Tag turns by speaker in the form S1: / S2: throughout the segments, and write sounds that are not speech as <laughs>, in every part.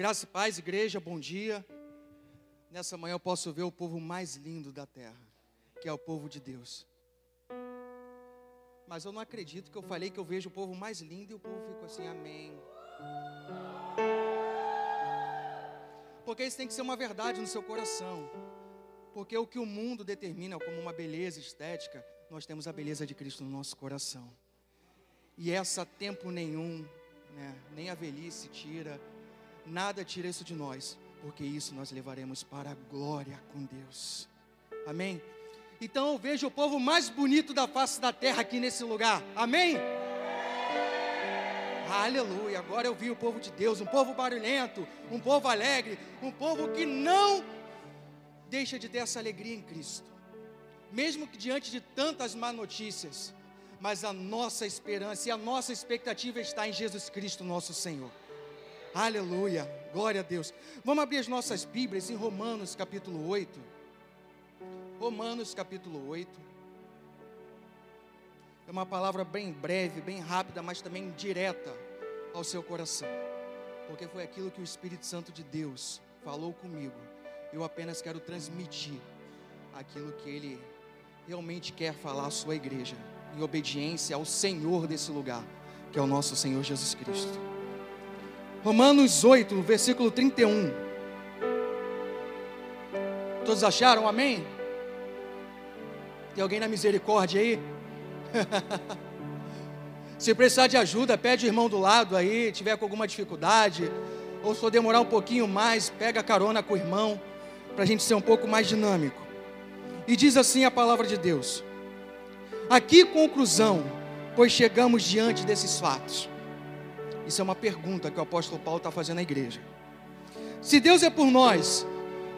S1: Graça e paz, igreja, bom dia. Nessa manhã eu posso ver o povo mais lindo da terra, que é o povo de Deus. Mas eu não acredito que eu falei que eu vejo o povo mais lindo e o povo ficou assim, amém. Porque isso tem que ser uma verdade no seu coração. Porque o que o mundo determina como uma beleza estética, nós temos a beleza de Cristo no nosso coração. E essa tempo nenhum, né, nem a velhice tira, nada tira isso de nós, porque isso nós levaremos para a glória com Deus. Amém? Então eu vejo o povo mais bonito da face da terra aqui nesse lugar. Amém? Aleluia. Agora eu vi o povo de Deus, um povo barulhento, um povo alegre, um povo que não deixa de ter essa alegria em Cristo. Mesmo que diante de tantas má notícias, mas a nossa esperança e a nossa expectativa está em Jesus Cristo, nosso Senhor. Aleluia. Glória a Deus. Vamos abrir as nossas Bíblias em Romanos capítulo 8. Romanos capítulo 8. É uma palavra bem breve, bem rápida, mas também direta ao seu coração. Porque foi aquilo que o Espírito Santo de Deus falou comigo. Eu apenas quero transmitir aquilo que ele realmente quer falar à sua igreja, em obediência ao Senhor desse lugar, que é o nosso Senhor Jesus Cristo. Romanos 8, versículo 31. Todos acharam? Amém? Tem alguém na misericórdia aí? <laughs> se precisar de ajuda, pede o irmão do lado aí, tiver com alguma dificuldade, ou se for demorar um pouquinho mais, pega carona com o irmão, para a gente ser um pouco mais dinâmico. E diz assim a palavra de Deus: Aqui conclusão, pois chegamos diante desses fatos. Isso é uma pergunta que o apóstolo Paulo está fazendo à igreja. Se Deus é por nós,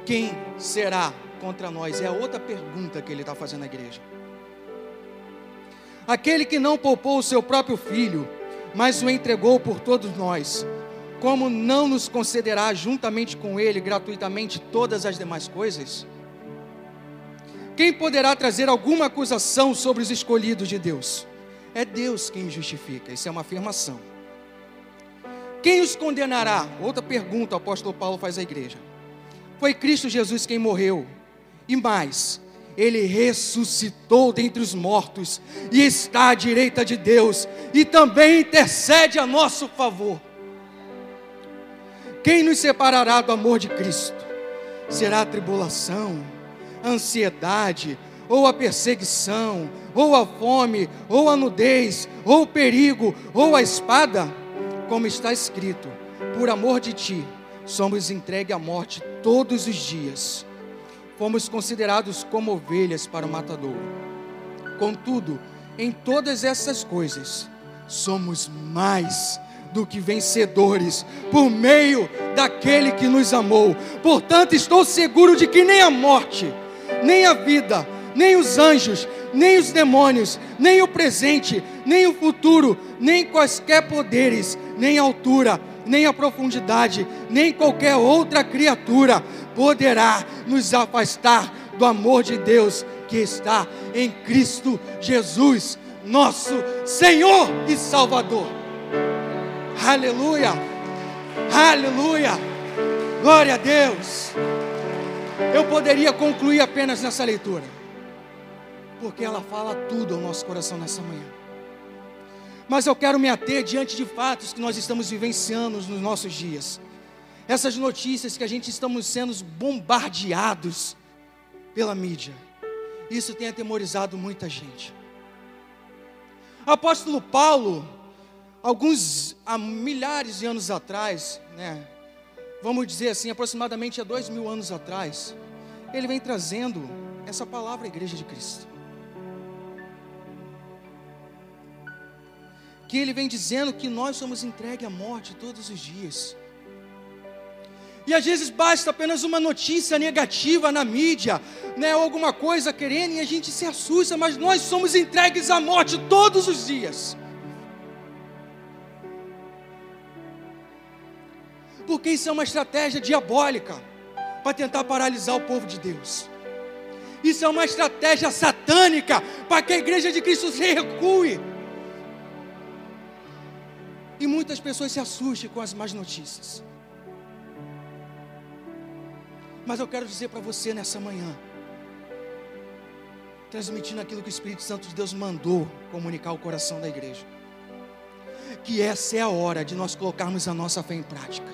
S1: quem será contra nós? É a outra pergunta que ele está fazendo à igreja. Aquele que não poupou o seu próprio filho, mas o entregou por todos nós, como não nos concederá juntamente com ele gratuitamente todas as demais coisas? Quem poderá trazer alguma acusação sobre os escolhidos de Deus? É Deus quem justifica, isso é uma afirmação. Quem os condenará? Outra pergunta o apóstolo Paulo faz à igreja. Foi Cristo Jesus quem morreu, e mais, ele ressuscitou dentre os mortos e está à direita de Deus e também intercede a nosso favor. Quem nos separará do amor de Cristo? Será a tribulação, a ansiedade, ou a perseguição, ou a fome, ou a nudez, ou o perigo, ou a espada? Como está escrito: por amor de ti, somos entregue à morte todos os dias fomos considerados como ovelhas para o matador. Contudo, em todas essas coisas, somos mais do que vencedores por meio daquele que nos amou. Portanto, estou seguro de que nem a morte, nem a vida, nem os anjos, nem os demônios, nem o presente, nem o futuro, nem quaisquer poderes, nem altura, nem a profundidade, nem qualquer outra criatura poderá nos afastar do amor de Deus que está em Cristo Jesus, nosso Senhor e Salvador. Aleluia! Aleluia! Glória a Deus! Eu poderia concluir apenas nessa leitura, porque ela fala tudo ao nosso coração nessa manhã. Mas eu quero me ater diante de fatos que nós estamos vivenciando nos nossos dias essas notícias que a gente estamos sendo bombardeados pela mídia. Isso tem atemorizado muita gente. Apóstolo Paulo, alguns há milhares de anos atrás, né, vamos dizer assim, aproximadamente há dois mil anos atrás, ele vem trazendo essa palavra à Igreja de Cristo. Que ele vem dizendo que nós somos entregues à morte todos os dias. E às vezes basta apenas uma notícia negativa na mídia, né, ou alguma coisa querendo, e a gente se assusta, mas nós somos entregues à morte todos os dias. Porque isso é uma estratégia diabólica para tentar paralisar o povo de Deus. Isso é uma estratégia satânica para que a igreja de Cristo se recue. E muitas pessoas se assustem com as más notícias. Mas eu quero dizer para você nessa manhã, transmitindo aquilo que o Espírito Santo de Deus mandou comunicar ao coração da igreja, que essa é a hora de nós colocarmos a nossa fé em prática.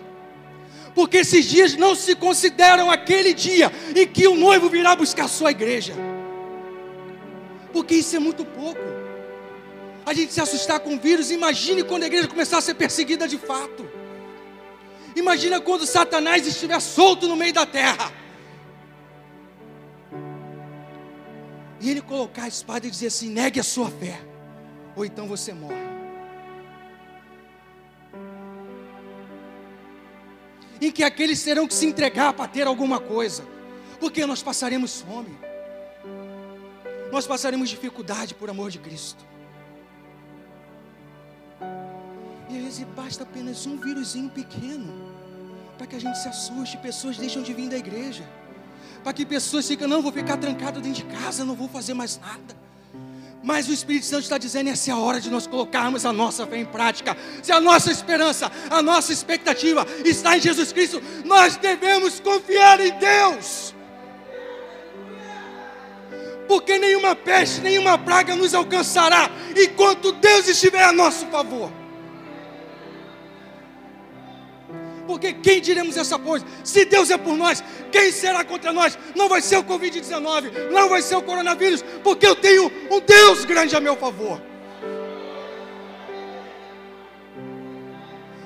S1: Porque esses dias não se consideram aquele dia em que o noivo virá buscar sua igreja. Porque isso é muito pouco. A gente se assustar com o vírus, imagine quando a igreja começar a ser perseguida de fato. Imagina quando Satanás estiver solto no meio da terra. E ele colocar a espada e dizer assim: negue a sua fé, ou então você morre. Em que aqueles terão que se entregar para ter alguma coisa, porque nós passaremos fome, nós passaremos dificuldade por amor de Cristo. Vezes basta apenas um vírusinho pequeno para que a gente se assuste, pessoas deixam de vir da igreja, para que pessoas ficam, não, vou ficar trancado dentro de casa, não vou fazer mais nada. Mas o Espírito Santo está dizendo: essa é a hora de nós colocarmos a nossa fé em prática. Se a nossa esperança, a nossa expectativa está em Jesus Cristo, nós devemos confiar em Deus. Porque nenhuma peste, nenhuma praga nos alcançará enquanto Deus estiver a nosso favor. Porque quem diremos essa coisa? Se Deus é por nós, quem será contra nós? Não vai ser o Covid-19, não vai ser o coronavírus, porque eu tenho um Deus grande a meu favor.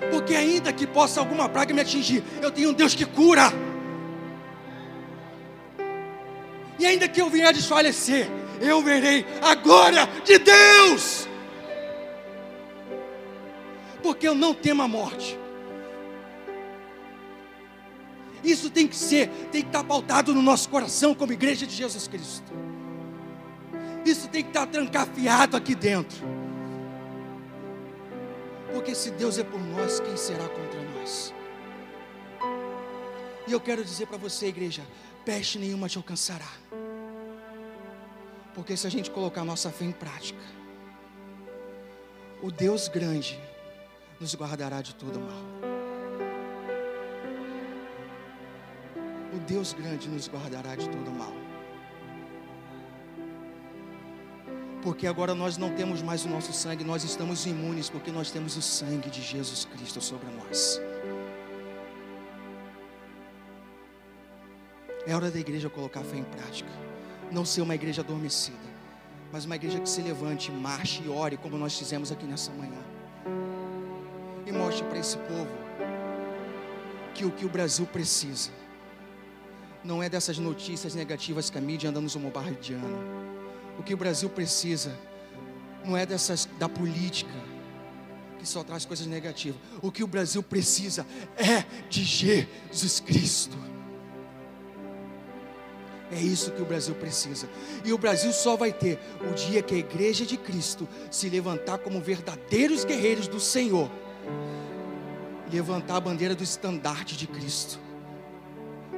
S1: Porque ainda que possa alguma praga me atingir, eu tenho um Deus que cura. E ainda que eu vier desfalecer, eu verei a glória de Deus. Porque eu não temo a morte. Isso tem que ser, tem que estar pautado no nosso coração como igreja de Jesus Cristo. Isso tem que estar trancafiado aqui dentro. Porque se Deus é por nós, quem será contra nós? E eu quero dizer para você, igreja, peste nenhuma te alcançará. Porque se a gente colocar nossa fé em prática, o Deus grande nos guardará de todo mal. Deus grande nos guardará de todo mal. Porque agora nós não temos mais o nosso sangue, nós estamos imunes, porque nós temos o sangue de Jesus Cristo sobre nós. É hora da igreja colocar fé em prática, não ser uma igreja adormecida, mas uma igreja que se levante, marche e ore, como nós fizemos aqui nessa manhã, e mostre para esse povo que o que o Brasil precisa não é dessas notícias negativas que a mídia anda nos bombardeando. O que o Brasil precisa não é dessas da política que só traz coisas negativas. O que o Brasil precisa é de Jesus Cristo. É isso que o Brasil precisa. E o Brasil só vai ter o dia que a igreja de Cristo se levantar como verdadeiros guerreiros do Senhor. Levantar a bandeira do estandarte de Cristo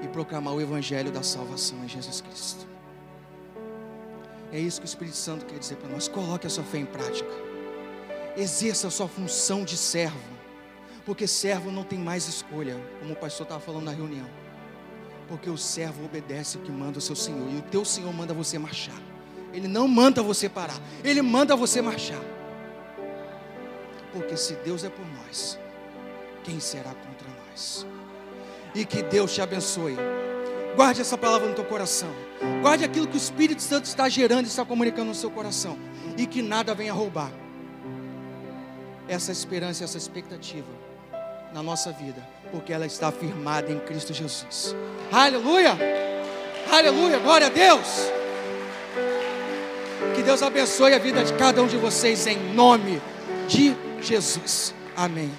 S1: e proclamar o Evangelho da salvação em Jesus Cristo. É isso que o Espírito Santo quer dizer para nós. Coloque a sua fé em prática. Exerça a sua função de servo. Porque servo não tem mais escolha, como o pastor estava falando na reunião. Porque o servo obedece o que manda o seu Senhor. E o teu Senhor manda você marchar. Ele não manda você parar. Ele manda você marchar. Porque se Deus é por nós, quem será contra nós? E que Deus te abençoe. Guarde essa palavra no teu coração. Guarde aquilo que o Espírito Santo está gerando e está comunicando no seu coração. E que nada venha roubar essa esperança, essa expectativa na nossa vida, porque ela está firmada em Cristo Jesus. Aleluia! Aleluia! Glória a Deus! Que Deus abençoe a vida de cada um de vocês em nome de Jesus. Amém.